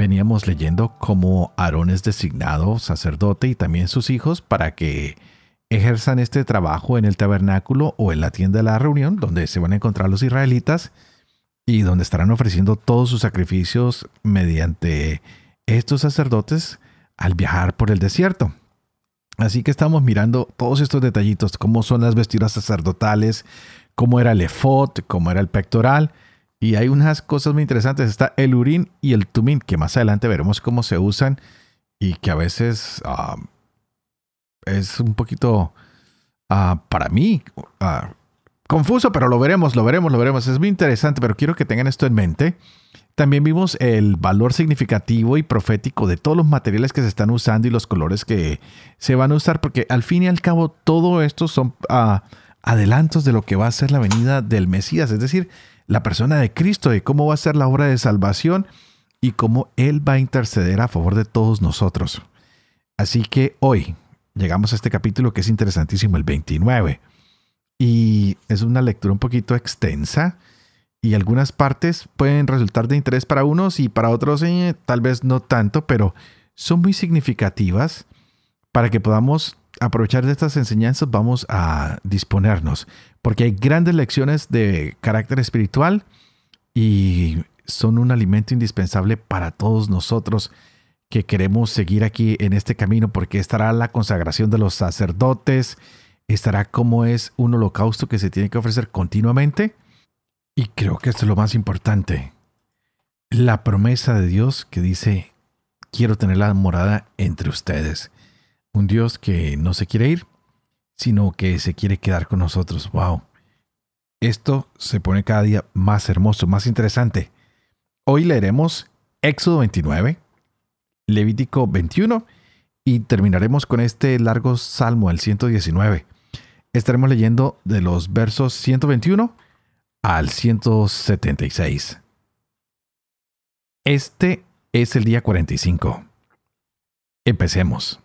Veníamos leyendo cómo Aarón es designado sacerdote y también sus hijos para que ejerzan este trabajo en el tabernáculo o en la tienda de la reunión, donde se van a encontrar los israelitas y donde estarán ofreciendo todos sus sacrificios mediante estos sacerdotes al viajar por el desierto. Así que estamos mirando todos estos detallitos, cómo son las vestiduras sacerdotales, cómo era el efod, cómo era el pectoral, y hay unas cosas muy interesantes. Está el urín y el tumín, que más adelante veremos cómo se usan y que a veces ah, es un poquito, ah, para mí, ah, confuso, pero lo veremos, lo veremos, lo veremos. Es muy interesante, pero quiero que tengan esto en mente. También vimos el valor significativo y profético de todos los materiales que se están usando y los colores que se van a usar, porque al fin y al cabo todo esto son adelantos de lo que va a ser la venida del Mesías. Es decir, la persona de Cristo, de cómo va a ser la obra de salvación y cómo Él va a interceder a favor de todos nosotros. Así que hoy llegamos a este capítulo que es interesantísimo, el 29. Y es una lectura un poquito extensa y algunas partes pueden resultar de interés para unos y para otros eh, tal vez no tanto, pero son muy significativas para que podamos aprovechar de estas enseñanzas, vamos a disponernos, porque hay grandes lecciones de carácter espiritual y son un alimento indispensable para todos nosotros que queremos seguir aquí en este camino, porque estará la consagración de los sacerdotes, estará como es un holocausto que se tiene que ofrecer continuamente. Y creo que esto es lo más importante. La promesa de Dios que dice, quiero tener la morada entre ustedes. Un Dios que no se quiere ir, sino que se quiere quedar con nosotros. ¡Wow! Esto se pone cada día más hermoso, más interesante. Hoy leeremos Éxodo 29, Levítico 21 y terminaremos con este largo salmo, el 119. Estaremos leyendo de los versos 121 al 176. Este es el día 45. Empecemos.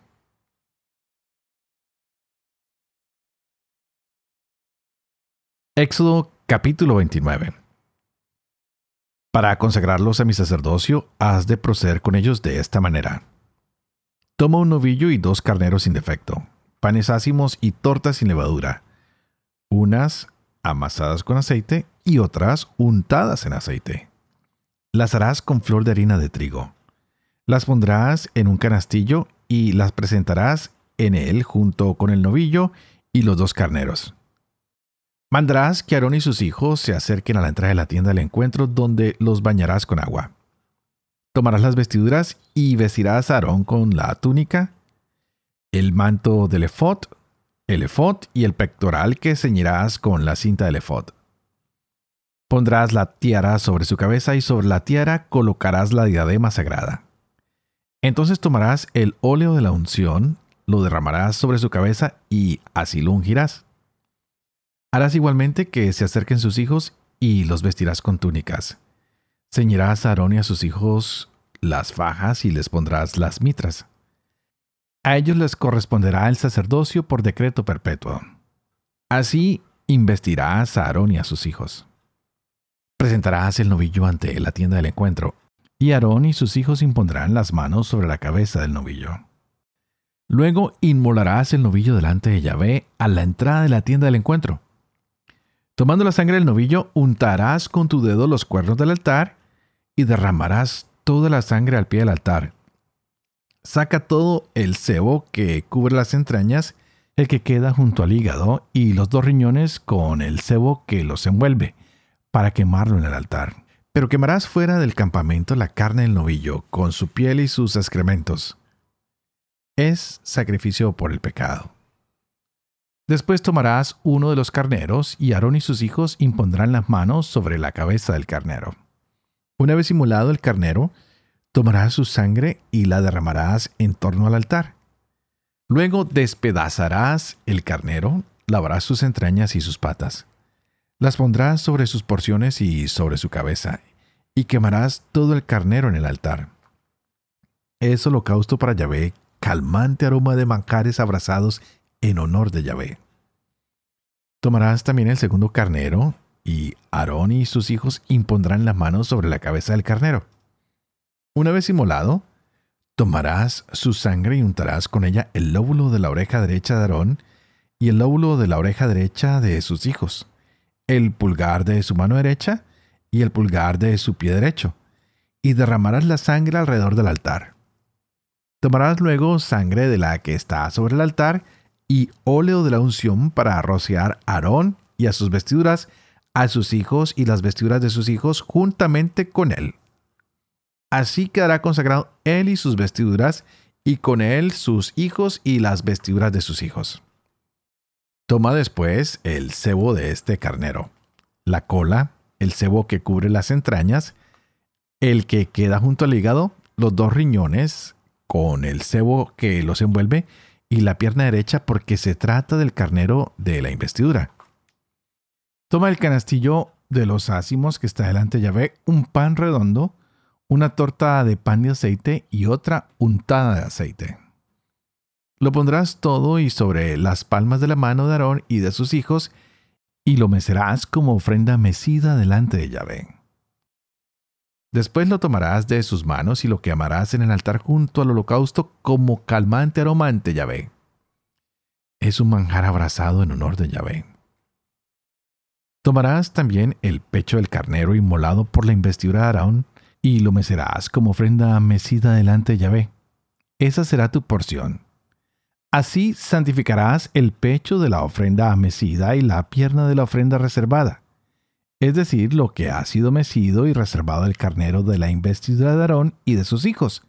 Éxodo capítulo 29. Para consagrarlos a mi sacerdocio, has de proceder con ellos de esta manera. Toma un novillo y dos carneros sin defecto, panes ácimos y tortas sin levadura, unas amasadas con aceite y otras untadas en aceite. Las harás con flor de harina de trigo. Las pondrás en un canastillo y las presentarás en él junto con el novillo y los dos carneros. Mandarás que Aarón y sus hijos se acerquen a la entrada de la tienda del encuentro donde los bañarás con agua. Tomarás las vestiduras y vestirás a Aarón con la túnica, el manto del efod, el efod y el pectoral que ceñirás con la cinta del efod. Pondrás la tiara sobre su cabeza y sobre la tiara colocarás la diadema sagrada. Entonces tomarás el óleo de la unción, lo derramarás sobre su cabeza y así lo ungirás. Harás igualmente que se acerquen sus hijos y los vestirás con túnicas. Ceñirás a Aarón y a sus hijos las fajas y les pondrás las mitras. A ellos les corresponderá el sacerdocio por decreto perpetuo. Así investirás a Aarón y a sus hijos. Presentarás el novillo ante la tienda del encuentro, y Aarón y sus hijos impondrán las manos sobre la cabeza del novillo. Luego inmolarás el novillo delante de Yahvé a la entrada de la tienda del encuentro. Tomando la sangre del novillo, untarás con tu dedo los cuernos del altar y derramarás toda la sangre al pie del altar. Saca todo el cebo que cubre las entrañas, el que queda junto al hígado, y los dos riñones con el cebo que los envuelve, para quemarlo en el altar. Pero quemarás fuera del campamento la carne del novillo, con su piel y sus excrementos. Es sacrificio por el pecado. Después tomarás uno de los carneros y Aarón y sus hijos impondrán las manos sobre la cabeza del carnero. Una vez inmolado el carnero, tomarás su sangre y la derramarás en torno al altar. Luego despedazarás el carnero, lavarás sus entrañas y sus patas. Las pondrás sobre sus porciones y sobre su cabeza, y quemarás todo el carnero en el altar. Es holocausto para Yahvé, calmante aroma de manjares abrazados en honor de Yahvé. Tomarás también el segundo carnero, y Aarón y sus hijos impondrán las manos sobre la cabeza del carnero. Una vez inmolado, tomarás su sangre y untarás con ella el lóbulo de la oreja derecha de Aarón y el lóbulo de la oreja derecha de sus hijos, el pulgar de su mano derecha y el pulgar de su pie derecho, y derramarás la sangre alrededor del altar. Tomarás luego sangre de la que está sobre el altar y óleo de la unción para rociar a Aarón y a sus vestiduras, a sus hijos y las vestiduras de sus hijos juntamente con él. Así quedará consagrado él y sus vestiduras, y con él sus hijos y las vestiduras de sus hijos. Toma después el cebo de este carnero, la cola, el cebo que cubre las entrañas, el que queda junto al hígado, los dos riñones, con el cebo que los envuelve, y la pierna derecha porque se trata del carnero de la investidura. Toma el canastillo de los ácimos que está delante de Yahvé, un pan redondo, una torta de pan de aceite y otra untada de aceite. Lo pondrás todo y sobre las palmas de la mano de Aarón y de sus hijos, y lo mecerás como ofrenda mecida delante de Yahvé. Después lo tomarás de sus manos y lo quemarás en el altar junto al holocausto como calmante aroma ante Yahvé. Es un manjar abrazado en honor de Yahvé. Tomarás también el pecho del carnero inmolado por la investidura de Aarón y lo mecerás como ofrenda mecida delante de Yahvé. Esa será tu porción. Así santificarás el pecho de la ofrenda mecida y la pierna de la ofrenda reservada, es decir, lo que ha sido mecido y reservado del carnero de la investidura de Aarón y de sus hijos.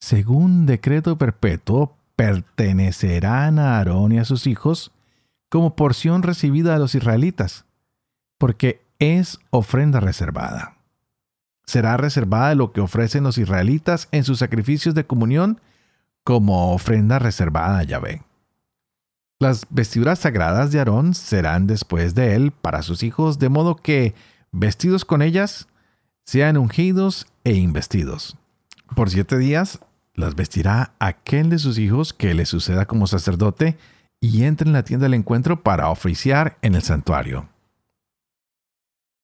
Según decreto perpetuo, pertenecerán a Aarón y a sus hijos como porción recibida de los israelitas, porque es ofrenda reservada será reservada lo que ofrecen los israelitas en sus sacrificios de comunión como ofrenda reservada a Yahvé. Las vestiduras sagradas de Aarón serán después de él para sus hijos, de modo que, vestidos con ellas, sean ungidos e investidos. Por siete días las vestirá aquel de sus hijos que le suceda como sacerdote y entre en la tienda del encuentro para oficiar en el santuario.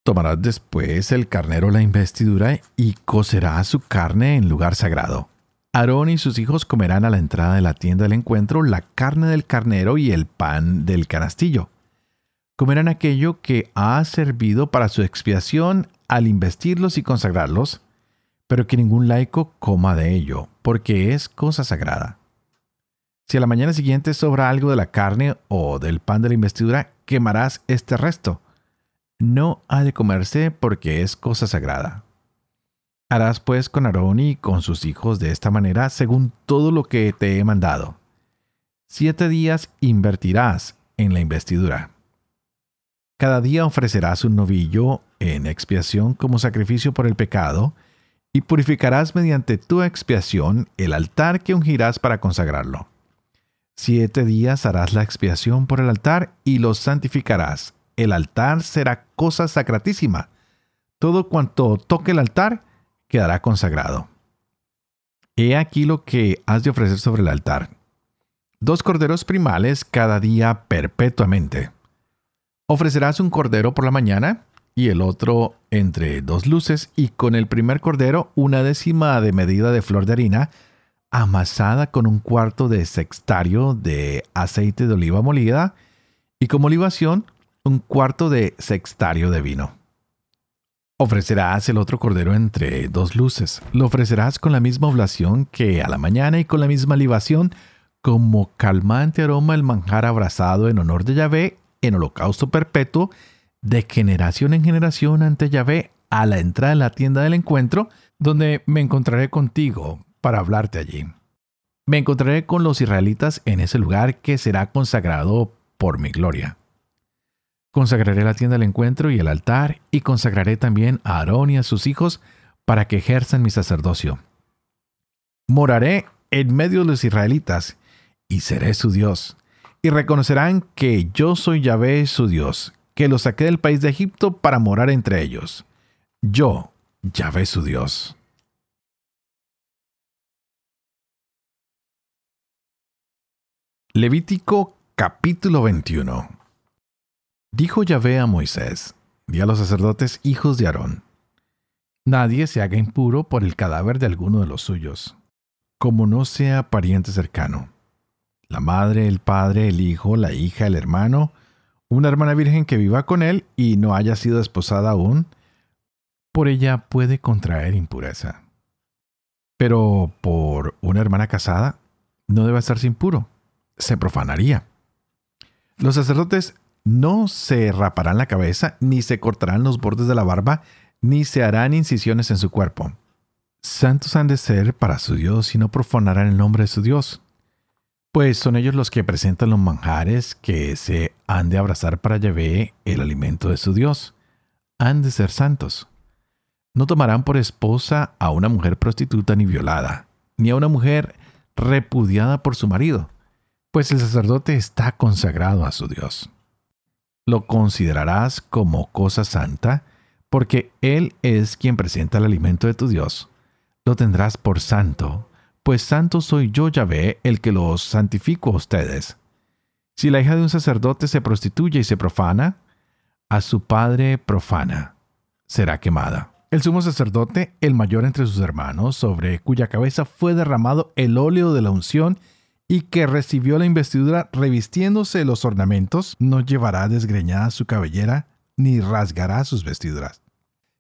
Tomarás después el carnero la investidura y cocerá su carne en lugar sagrado. Aarón y sus hijos comerán a la entrada de la tienda del encuentro la carne del carnero y el pan del canastillo. Comerán aquello que ha servido para su expiación al investirlos y consagrarlos, pero que ningún laico coma de ello, porque es cosa sagrada. Si a la mañana siguiente sobra algo de la carne o del pan de la investidura, quemarás este resto no ha de comerse porque es cosa sagrada. Harás pues con Aarón y con sus hijos de esta manera según todo lo que te he mandado. Siete días invertirás en la investidura. Cada día ofrecerás un novillo en expiación como sacrificio por el pecado, y purificarás mediante tu expiación el altar que ungirás para consagrarlo. Siete días harás la expiación por el altar y lo santificarás, el altar será cosa sacratísima. Todo cuanto toque el altar quedará consagrado. He aquí lo que has de ofrecer sobre el altar. Dos corderos primales cada día perpetuamente. Ofrecerás un cordero por la mañana y el otro entre dos luces y con el primer cordero una décima de medida de flor de harina amasada con un cuarto de sextario de aceite de oliva molida y como libación un cuarto de sextario de vino. Ofrecerás el otro cordero entre dos luces. Lo ofrecerás con la misma oblación que a la mañana y con la misma libación, como calmante aroma el manjar abrazado en honor de Yahvé en holocausto perpetuo, de generación en generación ante Yahvé a la entrada de la tienda del encuentro, donde me encontraré contigo para hablarte allí. Me encontraré con los israelitas en ese lugar que será consagrado por mi gloria. Consagraré la tienda del encuentro y el altar, y consagraré también a Aarón y a sus hijos para que ejerzan mi sacerdocio. Moraré en medio de los israelitas, y seré su Dios. Y reconocerán que yo soy Yahvé su Dios, que los saqué del país de Egipto para morar entre ellos. Yo, Yahvé su Dios. Levítico capítulo 21 Dijo Yahvé a Moisés, y a los sacerdotes hijos de Aarón, Nadie se haga impuro por el cadáver de alguno de los suyos, como no sea pariente cercano. La madre, el padre, el hijo, la hija, el hermano, una hermana virgen que viva con él y no haya sido esposada aún, por ella puede contraer impureza. Pero por una hermana casada, no debe estarse impuro, se profanaría. Los sacerdotes no se raparán la cabeza, ni se cortarán los bordes de la barba, ni se harán incisiones en su cuerpo. Santos han de ser para su Dios y no profanarán el nombre de su Dios pues son ellos los que presentan los manjares que se han de abrazar para Yahvé, el alimento de su Dios. Han de ser santos. No tomarán por esposa a una mujer prostituta ni violada, ni a una mujer repudiada por su marido, pues el sacerdote está consagrado a su Dios. Lo considerarás como cosa santa, porque Él es quien presenta el alimento de tu Dios. Lo tendrás por santo, pues santo soy yo, Yahvé, el que los santifico a ustedes. Si la hija de un sacerdote se prostituye y se profana, a su padre profana, será quemada. El sumo sacerdote, el mayor entre sus hermanos, sobre cuya cabeza fue derramado el óleo de la unción, y que recibió la investidura revistiéndose los ornamentos, no llevará desgreñada su cabellera, ni rasgará sus vestiduras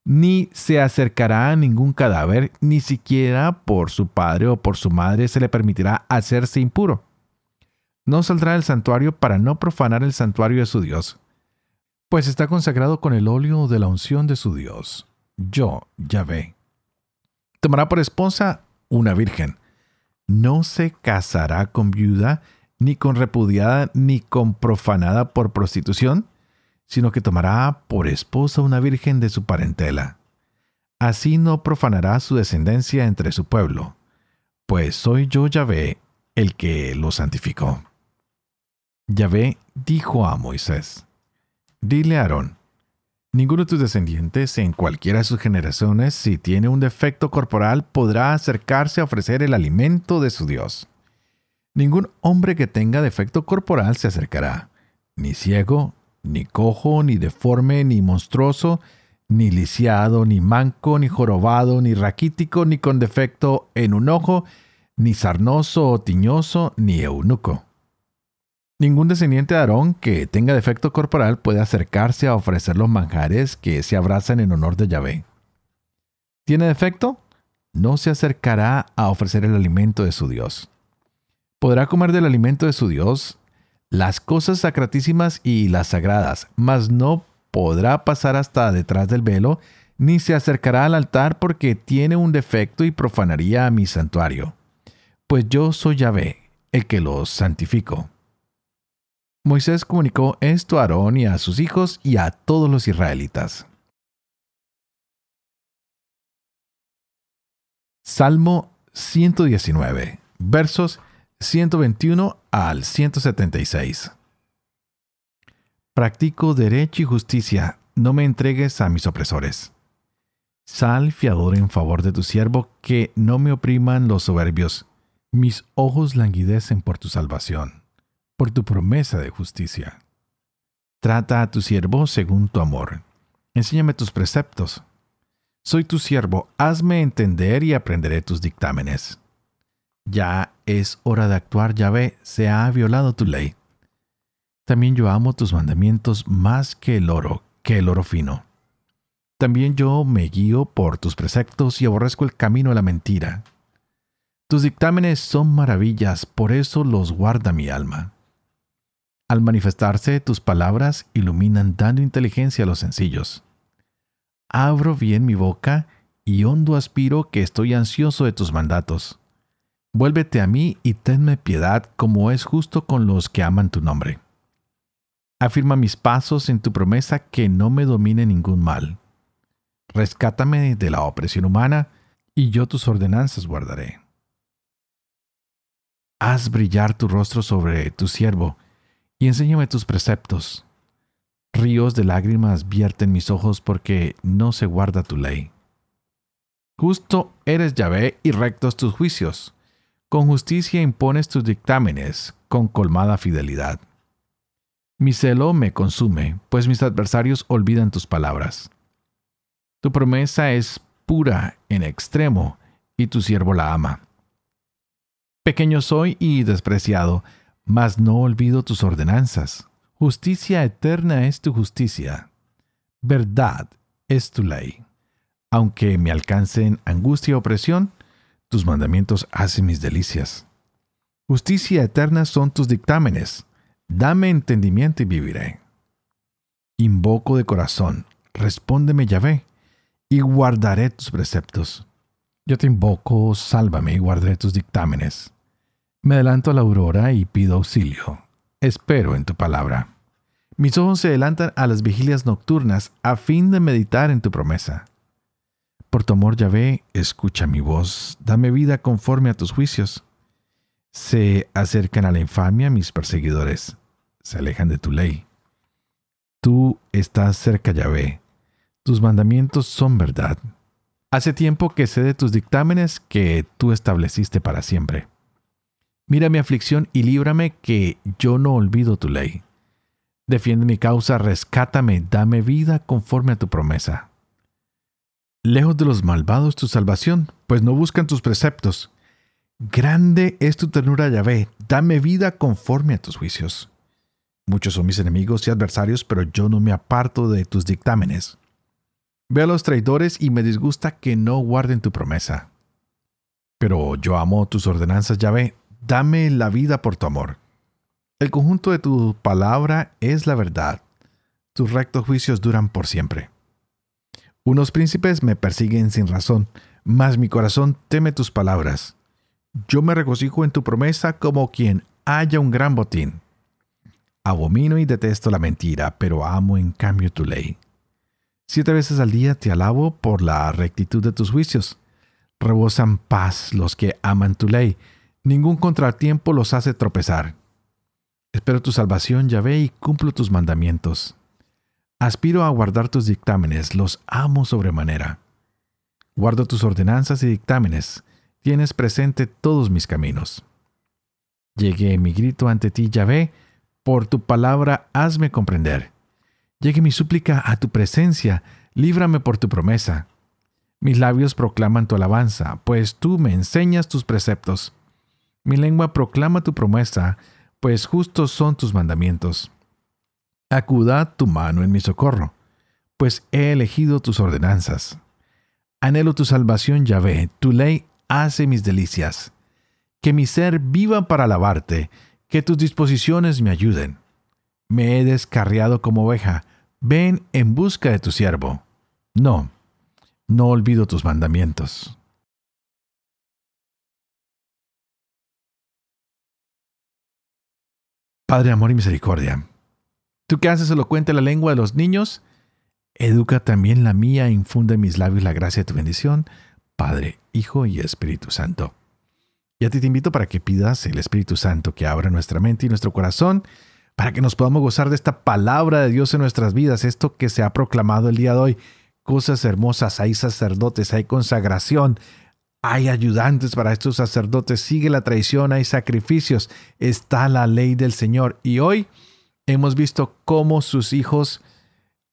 ni se acercará a ningún cadáver, ni siquiera por su padre o por su madre se le permitirá hacerse impuro. No saldrá del santuario para no profanar el santuario de su Dios, pues está consagrado con el óleo de la unción de su Dios. Yo, Yahvé. Tomará por esposa una virgen. No se casará con viuda, ni con repudiada, ni con profanada por prostitución, sino que tomará por esposa una virgen de su parentela. Así no profanará su descendencia entre su pueblo, pues soy yo Yahvé el que lo santificó. Yahvé dijo a Moisés, Dile a Aarón, ninguno de tus descendientes en cualquiera de sus generaciones, si tiene un defecto corporal, podrá acercarse a ofrecer el alimento de su Dios. Ningún hombre que tenga defecto corporal se acercará, ni ciego, ni cojo, ni deforme, ni monstruoso, ni lisiado, ni manco, ni jorobado, ni raquítico, ni con defecto en un ojo, ni sarnoso o tiñoso, ni eunuco. Ningún descendiente de Aarón que tenga defecto corporal puede acercarse a ofrecer los manjares que se abrazan en honor de Yahvé. ¿Tiene defecto? No se acercará a ofrecer el alimento de su Dios. Podrá comer del alimento de su Dios las cosas sacratísimas y las sagradas, mas no podrá pasar hasta detrás del velo, ni se acercará al altar porque tiene un defecto y profanaría a mi santuario. Pues yo soy Yahvé, el que los santifico. Moisés comunicó esto a Aarón y a sus hijos y a todos los israelitas. Salmo 119, versos 121 al 176. Practico derecho y justicia, no me entregues a mis opresores. Sal fiador en favor de tu siervo, que no me opriman los soberbios. Mis ojos languidecen por tu salvación, por tu promesa de justicia. Trata a tu siervo según tu amor. Enséñame tus preceptos. Soy tu siervo, hazme entender y aprenderé tus dictámenes. Ya es hora de actuar, Yahvé, se ha violado tu ley. También yo amo tus mandamientos más que el oro, que el oro fino. También yo me guío por tus preceptos y aborrezco el camino de la mentira. Tus dictámenes son maravillas, por eso los guarda mi alma. Al manifestarse tus palabras iluminan dando inteligencia a los sencillos. Abro bien mi boca y hondo aspiro que estoy ansioso de tus mandatos. Vuélvete a mí y tenme piedad como es justo con los que aman tu nombre. Afirma mis pasos en tu promesa que no me domine ningún mal. Rescátame de la opresión humana, y yo tus ordenanzas guardaré. haz brillar tu rostro sobre tu siervo, y enséñame tus preceptos. Ríos de lágrimas vierten mis ojos porque no se guarda tu ley. Justo eres Yahvé y rectos tus juicios. Con justicia impones tus dictámenes, con colmada fidelidad. Mi celo me consume, pues mis adversarios olvidan tus palabras. Tu promesa es pura en extremo, y tu siervo la ama. Pequeño soy y despreciado, mas no olvido tus ordenanzas. Justicia eterna es tu justicia. Verdad es tu ley. Aunque me alcancen angustia y opresión, tus mandamientos hacen mis delicias. Justicia eterna son tus dictámenes. Dame entendimiento y viviré. Invoco de corazón, respóndeme Yahvé, y guardaré tus preceptos. Yo te invoco, sálvame y guardaré tus dictámenes. Me adelanto a la aurora y pido auxilio. Espero en tu palabra. Mis ojos se adelantan a las vigilias nocturnas a fin de meditar en tu promesa. Por tu amor, Yahvé, escucha mi voz, dame vida conforme a tus juicios. Se acercan a la infamia mis perseguidores, se alejan de tu ley. Tú estás cerca, Yahvé, tus mandamientos son verdad. Hace tiempo que sé de tus dictámenes que tú estableciste para siempre. Mira mi aflicción y líbrame que yo no olvido tu ley. Defiende mi causa, rescátame, dame vida conforme a tu promesa. Lejos de los malvados tu salvación, pues no buscan tus preceptos. Grande es tu ternura, Yahvé, dame vida conforme a tus juicios. Muchos son mis enemigos y adversarios, pero yo no me aparto de tus dictámenes. Ve a los traidores y me disgusta que no guarden tu promesa. Pero yo amo tus ordenanzas, Yahvé, dame la vida por tu amor. El conjunto de tu palabra es la verdad. Tus rectos juicios duran por siempre. Unos príncipes me persiguen sin razón, mas mi corazón teme tus palabras. Yo me regocijo en tu promesa como quien haya un gran botín. Abomino y detesto la mentira, pero amo en cambio tu ley. Siete veces al día te alabo por la rectitud de tus juicios. Rebosan paz los que aman tu ley Ningún contratiempo los hace tropezar. Espero tu salvación, Yahvé, y cumplo tus mandamientos. Aspiro a guardar tus dictámenes, los amo sobremanera. Guardo tus ordenanzas y dictámenes, tienes presente todos mis caminos. Llegué mi grito ante ti, Yahvé, por tu palabra hazme comprender. Llegue mi súplica a tu presencia, líbrame por tu promesa. Mis labios proclaman tu alabanza, pues tú me enseñas tus preceptos. Mi lengua proclama tu promesa, pues justos son tus mandamientos. Acuda tu mano en mi socorro, pues he elegido tus ordenanzas. Anhelo tu salvación, Yahvé, tu ley hace mis delicias. Que mi ser viva para alabarte, que tus disposiciones me ayuden. Me he descarriado como oveja, ven en busca de tu siervo. No, no olvido tus mandamientos. Padre, amor y misericordia, tú que haces elocuente la lengua de los niños, educa también la mía infunde en mis labios la gracia de tu bendición, Padre, Hijo y Espíritu Santo. Y a ti te invito para que pidas el Espíritu Santo que abra nuestra mente y nuestro corazón para que nos podamos gozar de esta palabra de Dios en nuestras vidas, esto que se ha proclamado el día de hoy. Cosas hermosas, hay sacerdotes, hay consagración, hay ayudantes para estos sacerdotes, sigue la tradición, hay sacrificios, está la ley del Señor. Y hoy hemos visto cómo sus hijos,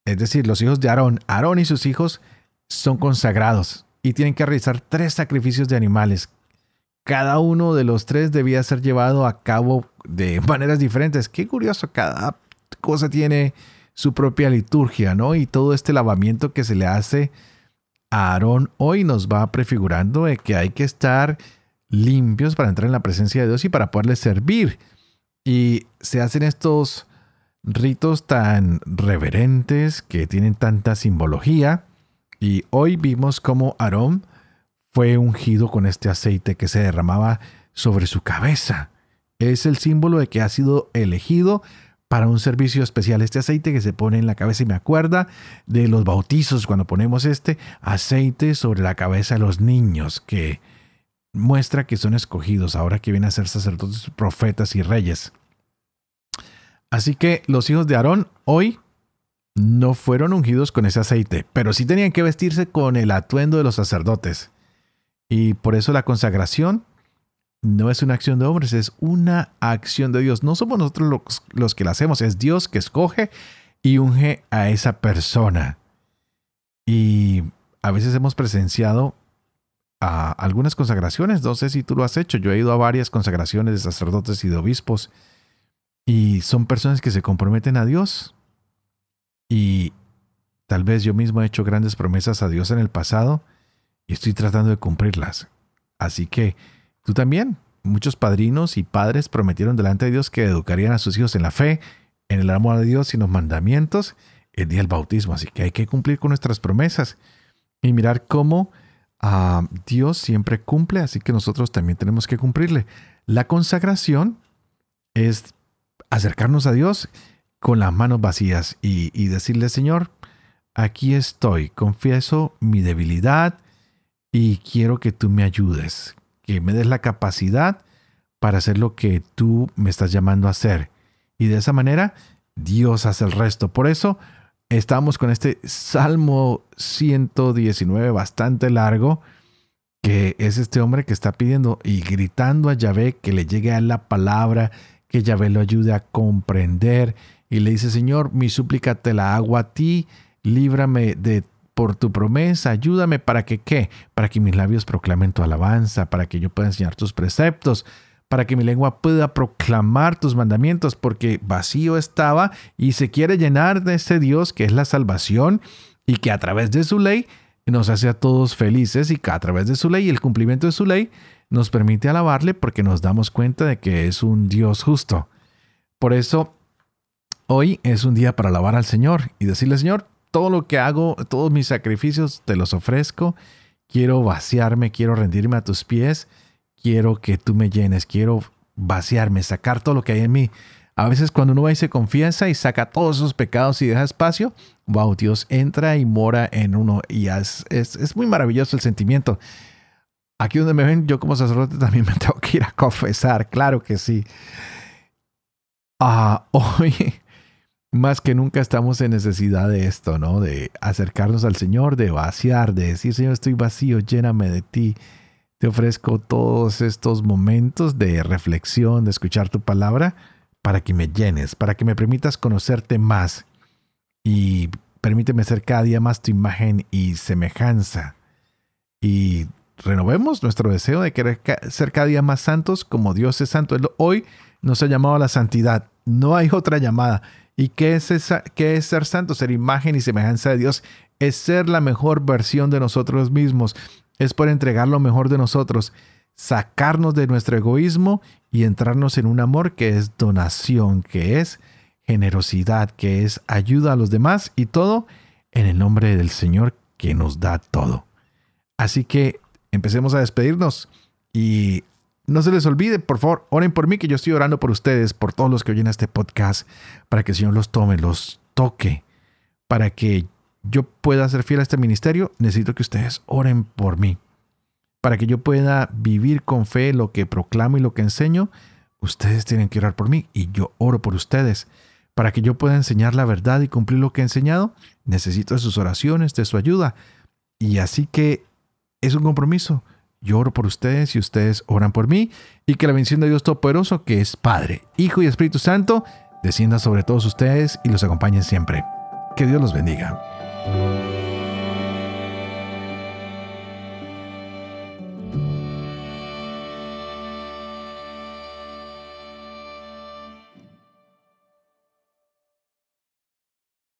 es decir, los hijos de Aarón, Aarón y sus hijos son consagrados y tienen que realizar tres sacrificios de animales. Cada uno de los tres debía ser llevado a cabo de maneras diferentes. Qué curioso, cada cosa tiene su propia liturgia, ¿no? Y todo este lavamiento que se le hace Aarón hoy nos va prefigurando de que hay que estar limpios para entrar en la presencia de Dios y para poderle servir. Y se hacen estos ritos tan reverentes que tienen tanta simbología. Y hoy vimos cómo Aarón fue ungido con este aceite que se derramaba sobre su cabeza. Es el símbolo de que ha sido elegido para un servicio especial. Este aceite que se pone en la cabeza y me acuerda de los bautizos cuando ponemos este aceite sobre la cabeza de los niños que muestra que son escogidos ahora que vienen a ser sacerdotes, profetas y reyes. Así que los hijos de Aarón hoy no fueron ungidos con ese aceite, pero sí tenían que vestirse con el atuendo de los sacerdotes. Y por eso la consagración no es una acción de hombres, es una acción de Dios. No somos nosotros los, que la hacemos, es Dios que escoge y unge a esa persona. Y a veces hemos presenciado a algunas consagraciones, no sé si tú lo has hecho, yo he ido a varias consagraciones de sacerdotes y de obispos y son personas que se comprometen a Dios y tal vez yo mismo he hecho grandes promesas a Dios en el pasado y estoy tratando de cumplirlas. Así que tú también, muchos padrinos y padres prometieron delante de Dios que educarían a sus hijos en la fe, en el amor de Dios y en los mandamientos el día del bautismo. Así que hay que cumplir con nuestras promesas y mirar cómo Ah, Dios siempre cumple, así que nosotros también tenemos que cumplirle. La consagración es acercarnos a Dios con las manos vacías y, y decirle, Señor, aquí estoy, confieso mi debilidad y quiero que tú me ayudes, me des la capacidad para hacer lo que tú me estás llamando a hacer. Y de esa manera, Dios hace el resto. Por eso, estamos con este Salmo 119 bastante largo, que es este hombre que está pidiendo y gritando a Yahvé que le llegue a la palabra, que Yahvé lo ayude a comprender. Y le dice, Señor, mi súplica te la hago a ti, líbrame de por tu promesa, ayúdame para que qué, para que mis labios proclamen tu alabanza, para que yo pueda enseñar tus preceptos, para que mi lengua pueda proclamar tus mandamientos, porque vacío estaba y se quiere llenar de ese Dios que es la salvación y que a través de su ley nos hace a todos felices y que a través de su ley y el cumplimiento de su ley nos permite alabarle porque nos damos cuenta de que es un Dios justo. Por eso, hoy es un día para alabar al Señor y decirle, Señor, todo lo que hago, todos mis sacrificios te los ofrezco, quiero vaciarme, quiero rendirme a tus pies quiero que tú me llenes, quiero vaciarme, sacar todo lo que hay en mí. A veces cuando uno va y se confiesa y saca todos esos pecados y deja espacio, wow, Dios entra y mora en uno y es, es, muy maravilloso el sentimiento. Aquí donde me ven, yo como sacerdote también me tengo que ir a confesar, claro que sí. Ah, hoy, más que nunca estamos en necesidad de esto, ¿no? De acercarnos al Señor, de vaciar, de decir, Señor, estoy vacío, lléname de ti. Te ofrezco todos estos momentos de reflexión, de escuchar tu palabra, para que me llenes, para que me permitas conocerte más y permíteme ser cada día más tu imagen y semejanza. Y renovemos nuestro deseo de querer ser cada día más santos como Dios es santo. hoy nos ha llamado a la santidad. No hay otra llamada. ¿Y qué es, esa, qué es ser santo? Ser imagen y semejanza de Dios. Es ser la mejor versión de nosotros mismos es por entregar lo mejor de nosotros, sacarnos de nuestro egoísmo y entrarnos en un amor que es donación, que es generosidad, que es ayuda a los demás y todo en el nombre del Señor que nos da todo. Así que empecemos a despedirnos y no se les olvide, por favor, oren por mí, que yo estoy orando por ustedes, por todos los que oyen este podcast, para que el Señor los tome, los toque, para que yo pueda ser fiel a este ministerio, necesito que ustedes oren por mí. Para que yo pueda vivir con fe lo que proclamo y lo que enseño, ustedes tienen que orar por mí y yo oro por ustedes. Para que yo pueda enseñar la verdad y cumplir lo que he enseñado, necesito de sus oraciones, de su ayuda. Y así que es un compromiso. Yo oro por ustedes y ustedes oran por mí. Y que la bendición de Dios Todopoderoso, que es Padre, Hijo y Espíritu Santo, descienda sobre todos ustedes y los acompañe siempre. Que Dios los bendiga.